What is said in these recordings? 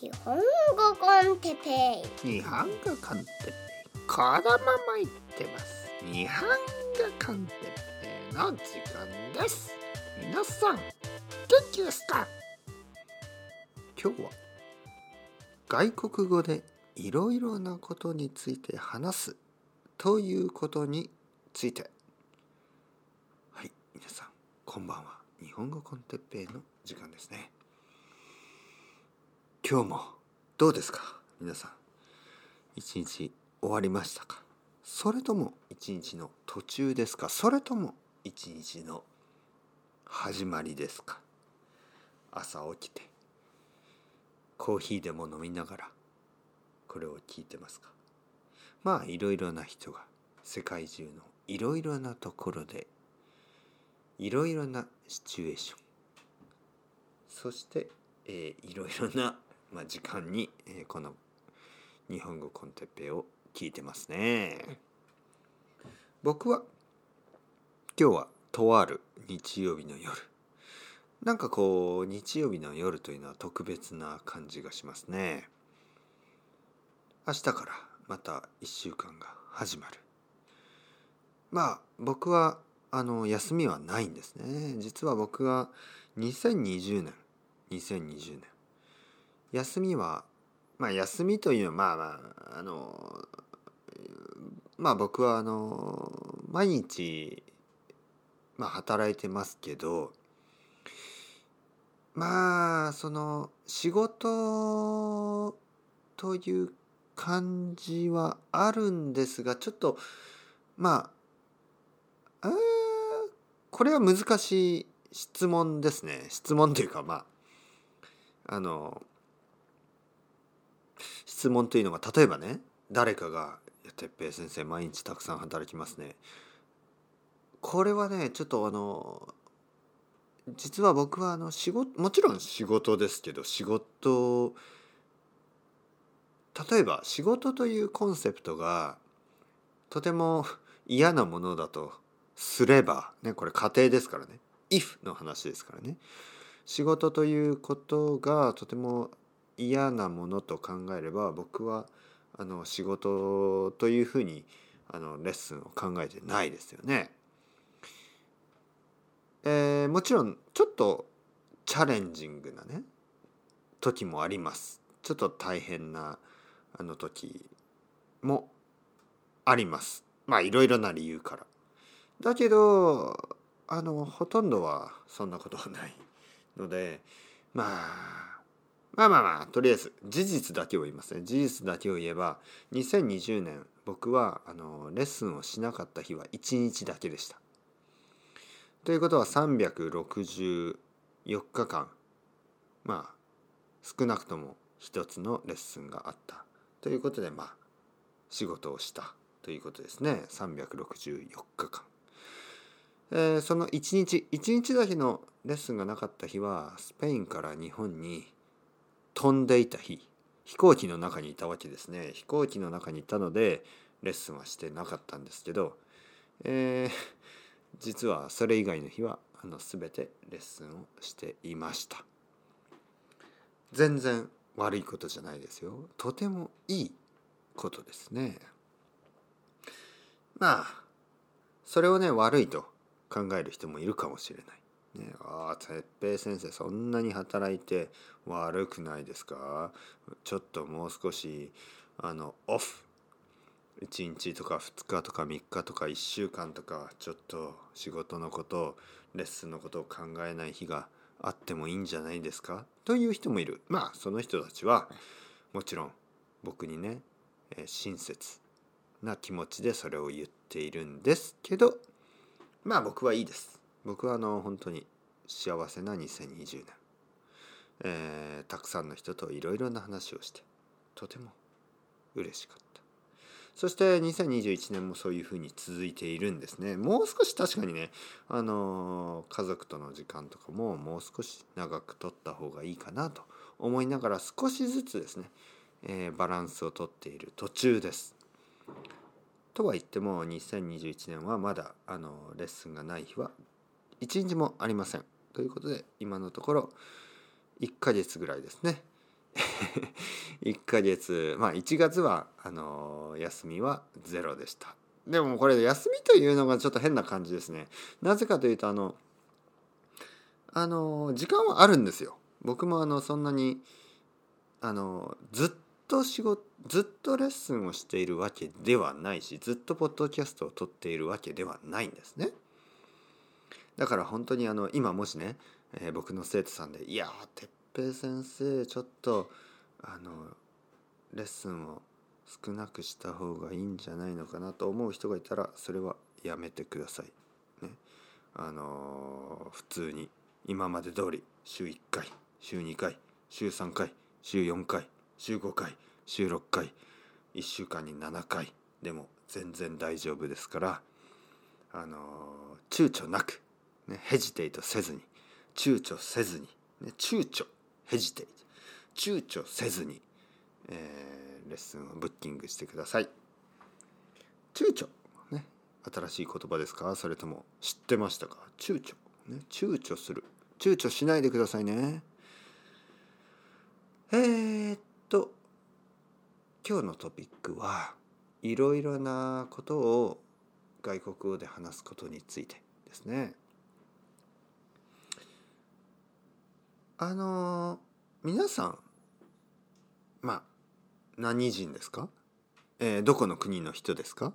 日本語コンテッペイ。日本語コンテッペイ。このまま言ってます日本語コンテッペイの時間です。皆さん元気ですか？今日は外国語でいろいろなことについて話すということについて。はい皆さんこんばんは。日本語コンテッペイの時間ですね。今日もどうですか？皆さん。一日終わりましたか？それとも一日の途中ですか？それとも一日の始まりですか？朝起きてコーヒーでも飲みながらこれを聞いてますか？まあいろいろな人が世界中のいろいろなところでいろいろなシチュエーション。そして、えー、いろいろな、まあ、時間に、え、この日本語コンテッペを聞いてますね。僕は今日はとある日曜日の夜。なんかこう日曜日の夜というのは特別な感じがしますね。明日からまた1週間が始まる。まあ僕はあの休みはないんですね。実は僕は2020年2020年休みはまあ休みというのはまあまああのまあ僕はあの毎日まあ働いてますけどまあその仕事という感じはあるんですがちょっとまああこれは難しい質問ですね。質問というかまああの質問というのが例えばね誰かが「哲平先生毎日たくさん働きますね」これはねちょっとあの実は僕はあの仕事もちろん仕事ですけど仕事例えば仕事というコンセプトがとても嫌なものだとすればねこれ家庭ですからね。if の話ですからね。仕事ということがとても嫌なものと考えれば僕はあの仕事というふうにあのレッスンを考えてないですよね。えー、もちろんちょっとチャレンジングなね時もあります。ちょっと大変なあの時もあります。まあいろいろな理由から。だけどあのほとんどはそんなことはないのでまあまあまあまあとりあえず事実だけを言いますね事実だけを言えば2020年僕はあのレッスンをしなかった日は1日だけでした。ということは364日間まあ少なくとも一つのレッスンがあったということでまあ仕事をしたということですね364日間。えー、その1日1日だけのレッスンがなかった日はスペインから日本に飛んでいた日。飛行機の中にいたわけですね。飛行機の中にいたのでレッスンはしてなかったんですけど、えー、実はそれ以外の日はあの全てレッスンをしていました。全然悪いことじゃないですよ。とてもいいことですね。まあそれをね悪いと考える人もいるかもしれない、ね、ああ哲平先生そんなに働いて悪くないですか？ちょっともう少しあのオフ。1日とか2日とか3日とか1週間とかちょっと仕事のことをレッスンのことを考えない日があってもいいんじゃないですか？という人もいる。まあその人たちはもちろん僕にね、え、親切な気持ちでそれを言っているんですけどまあ僕はいいです。僕はあの本当に幸せな2020年、えー、たくさんの人といろいろな話をしてとても嬉しかった。そして2021年もそういうふうに続いているんですね。もう少し確かにねあの家族との時間とかももう少し長く取った方がいいかなと思いながら少しずつですね、えー、バランスをとっている途中です。とは言っても2021年はまだあのレッスンがない日は一日もありません。ということで今のところ1ヶ月ぐらいですね。1ヶ月まあ1月はあの休みはゼロでした。でもこれ休みというのがちょっと変な感じですね。なぜかというとあのあの時間はあるんですよ。僕もあのそんなにあのずっと仕事ずっとレッスンをしているわけではないしずっとポッドキャストを撮っているわけではないんですね。だから本当にあの今もしね、えー、僕の生徒さんで「いや哲平先生ちょっとあのレッスンを少なくした方がいいんじゃないのかなと思う人がいたらそれはやめてください。ね、あの普通に今まで通り週1回週2回週3回週4回週5回週6回1週間に7回でも全然大丈夫ですからあの躊躇なく、ね、ヘジテイトせずに躊躇せずに、ね、躊躇ヘジテイト躊躇せずに、えー、レッスンをブッキングしてください。躊躇ね新しい言葉ですか？それとも知ってましたか？躊躇ね躊躇する。躊躇しないでくださいね。えー、っと今日のトピックはいろいろなことを外国語で話すことについてですね。あの皆さんまあ何人ですか、えー、どこの国の人ですか、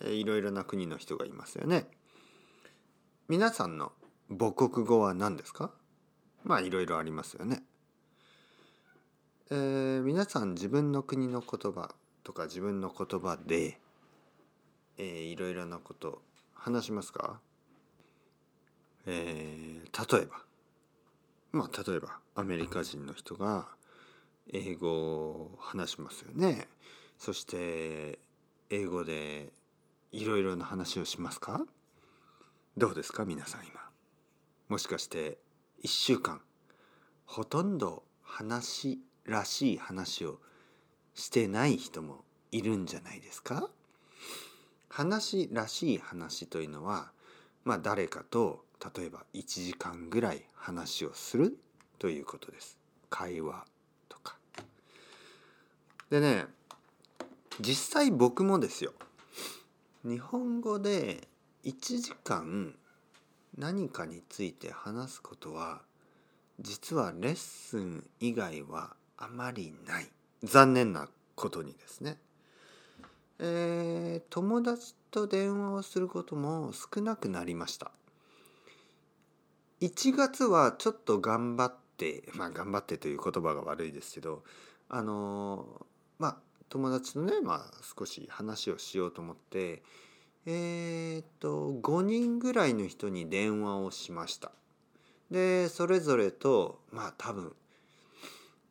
えー、いろいろな国の人がいますよね。皆さんの母国語は何ですか？まあいろいろありますよね。えー、皆さん自分の国の言葉とか自分の言葉で、えー、いろいろなこと話しますか、えー、例えば。まあ例えばアメリカ人の人が英語を話しますよね。そして英語でいろいろな話をしますか？どうですか？皆さん今。もしかして1週間ほとんど話らしい話をしてない人もいるんじゃないですか？話らしい話というのはまあ誰かと例えば1時間ぐらい話をするということです。会話とか。でね実際僕もですよ日本語で1時間何かについて話すことは実はレッスン以外はあまりない残念なことにですね、えー、友達と電話をすることも少なくなりました1月はちょっと頑張ってまあ頑張ってという言葉が悪いですけどあのまあ友達とね、まあ、少し話をしようと思ってえー、っと5人ぐらいの人に電話をしました。でそれぞれとまあ多分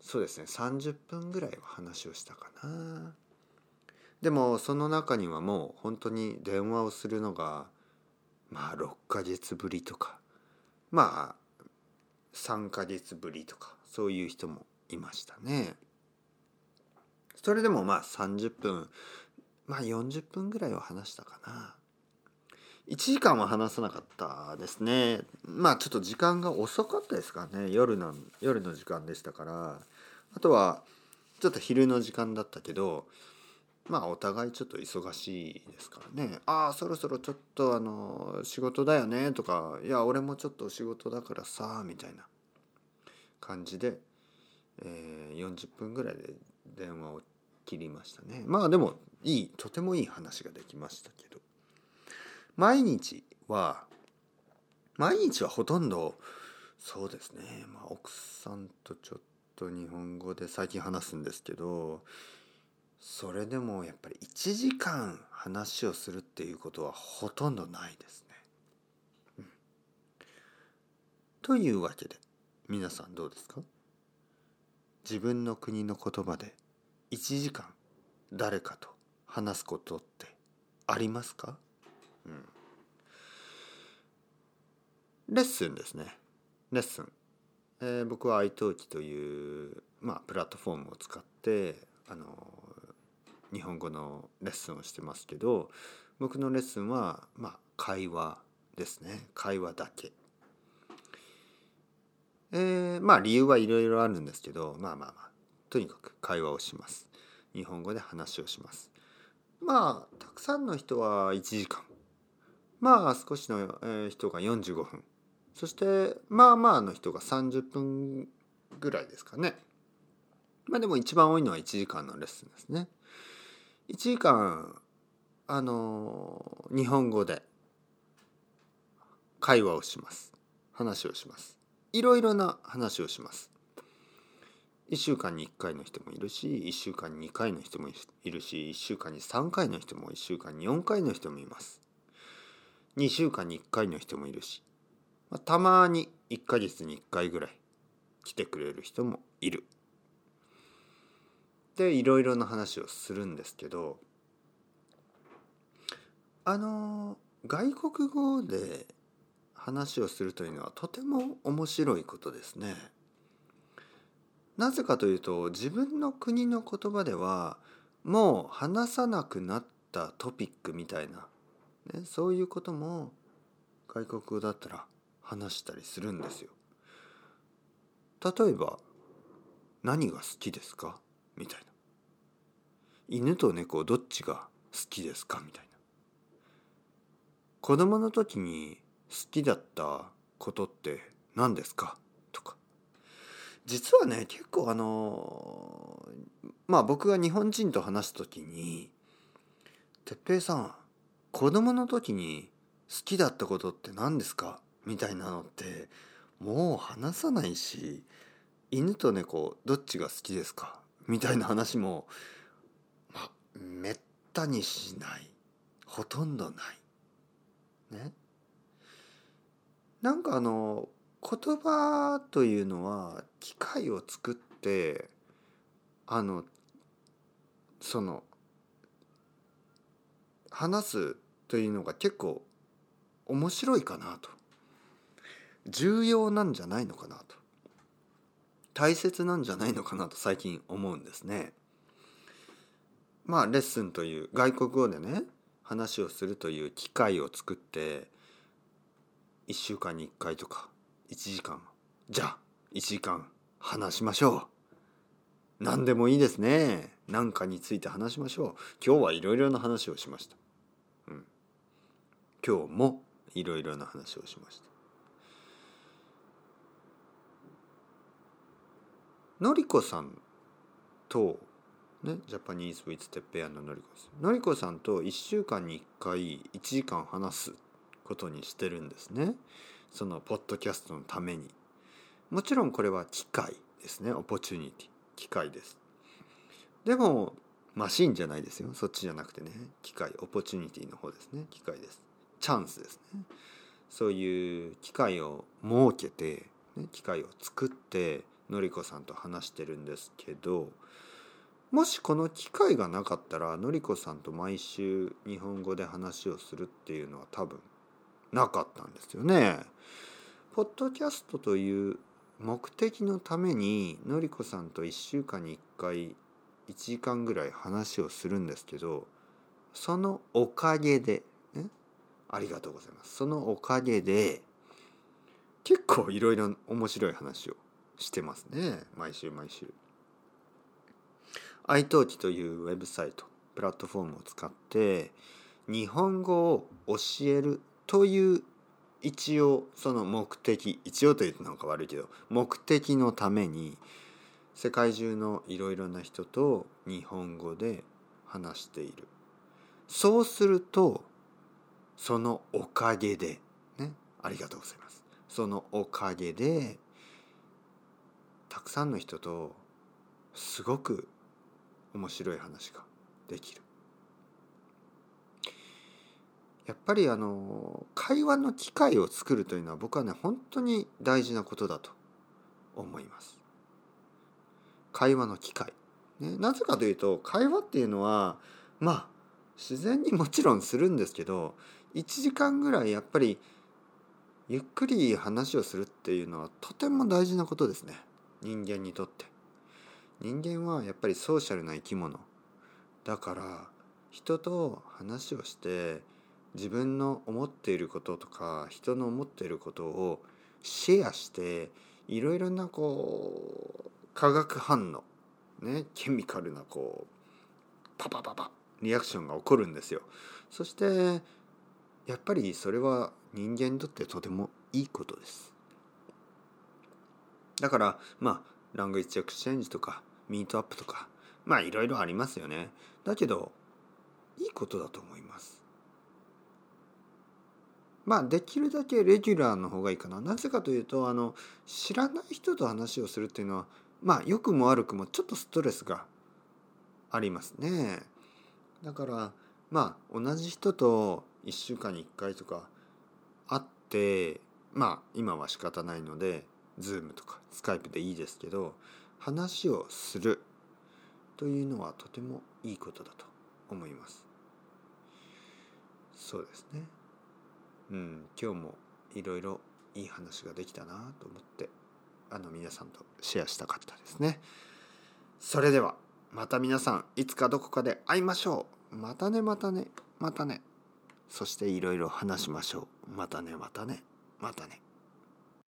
そうですね30分ぐらいは話をしたかな。でもその中にはもう本当に電話をするのがまあ6ヶ月ぶりとかまあ3ヶ月ぶりとかそういう人もいましたね。それでもまあ30分まあ40分ぐらいは話したかな。1時間は話さなかったですね。まあちょっと時間が遅かったですかね。夜の夜の時間でしたから。あとはちょっと昼の時間だったけどまあお互いちょっと忙しいですからね。ああそろそろちょっとあの仕事だよねとかいや俺もちょっと仕事だからさみたいな感じで、えー、40分ぐらいで電話を切りましたね。まあでもいいとてもいい話ができましたけど。毎日は毎日はほとんどそうですね、まあ、奥さんとちょっと日本語で最近話すんですけどそれでもやっぱり1時間話をするっていうことはほとんどないですね。うん、というわけで皆さんどうですか？自分の国の言葉で1時間誰かと話すことってありますか、うん、レッスンですね。レッスン。えー、僕は iTalk という、まあ、プラットフォームを使ってあの日本語のレッスンをしてますけど僕のレッスンは、まあ、会話ですね。会話だけ。えー、まあ理由はいろいろあるんですけどまあまあまあとにかく会話をします。日本語で話をします。まあたくさんの人は1時間。まあ少しの人が45分。そしてまあまあの人が30分ぐらいですかね。まあでも一番多いのは1時間のレッスンですね。1時間あの日本語で会話をします。話をします。いろいろな話をします。1週間に1回の人もいるし1週間に2回の人もいるし1週間に3回の人も1週間に4回の人もいます。2週間に1回の人もいるし、まあ、たまに1ヶ月に1回ぐらい来てくれる人もいる。でいろいろな話をするんですけどあの外国語で話をするというのはとても面白いことですね。なぜかというと自分の国の言葉ではもう話さなくなったトピックみたいな、ね、そういうことも外国語だったら話したりするんですよ。例えば「何が好きですか?」みたいな「犬と猫どっちが好きですか?」みたいな子供の時に好きだったことって何ですか？とか実はね結構あのまあ僕が日本人と話す時に「哲平さん子供の時に好きだったことって何ですか?」みたいなのってもう話さないし犬と猫どっちが好きですか？みたいな話もめったにしない。ほとんどない。ね。なんかあの言葉というのは機械を作ってあのその話すというのが結構面白いかなと。重要なんじゃないのかなと。大切なんじゃないのかなと最近思うんですね。まあレッスンという外国語でね話をするという機会を作って1週間に1回とか1時間じゃあ1時間話しましょう。何でもいいですね。何かについて話しましょう。今日はいろいろな話をしました。うん。今日もいろいろな話をしました。のりこさんとね、 Japanese with Teppei and のりこさんのりこさんと1週間に1回1時間話すことにしてるんですね。そのポッドキャストのために。もちろんこれは機械ですね。 opportunity機械です。でもマシンじゃないですよ。そっちじゃなくてね。機械オポチュニティの方ですね。機械です。チャンスですね。そういう機械を設けて、ね、機械を作ってのりこさんと話してるんですけどもしこの機会がなかったらのりこさんと毎週日本語で話をするっていうのは多分なかったんですよね。ポッドキャストという目的のためにのりこさんと1週間に1回1時間ぐらい話をするんですけどそのおかげで、ね、ありがとうございますそのおかげで結構いろいろ面白い話をしてますね毎週毎週。iTalki というウェブサイトプラットフォームを使って日本語を教えるという一応その目的一応というとなんか悪いけど目的のために世界中のいろいろな人と日本語で話している。そうするとそのおかげでねありがとうございます。そのおかげでたくさんの人とすごく面白い話ができるやっぱりあの会話の機会を作るというのは僕はね本当に大事なことだと思います。会話の機会、ね、なぜかというと会話っていうのはまあ自然にもちろんするんですけど1時間ぐらいやっぱりゆっくり話をするっていうのはとても大事なことですね人間にとって。人間はやっぱりソーシャルな生き物だから人と話をして自分の思っていることとか人の思っていることをシェアしていろいろなこう化学反応ねケミカルなこうパパパパリアクションが起こるんですよ。そしてやっぱりそれは人間にとってとてもいいことです。だからまあラングイッチエクスチェンジとかミートアップとかまあいろいろありますよね。だけどいいことだと思います。まあできるだけレギュラーの方がいいかな。なぜかというとあの知らない人と話をするっていうのはまあ良くも悪くもちょっとストレスがありますね。だからまあ同じ人と1週間に1回とか会ってまあ今は仕方ないので Zoom とか Skype でいいですけど話をするというのはとてもいいことだと思います。そうですね。うん、今日もいろいろいい話ができたなと思ってあの皆さんとシェアしたかったですね。それではまた皆さんいつかどこかで会いましょう。またねまたねまたね。そしていろいろ話しましょう。またねまたねまたね。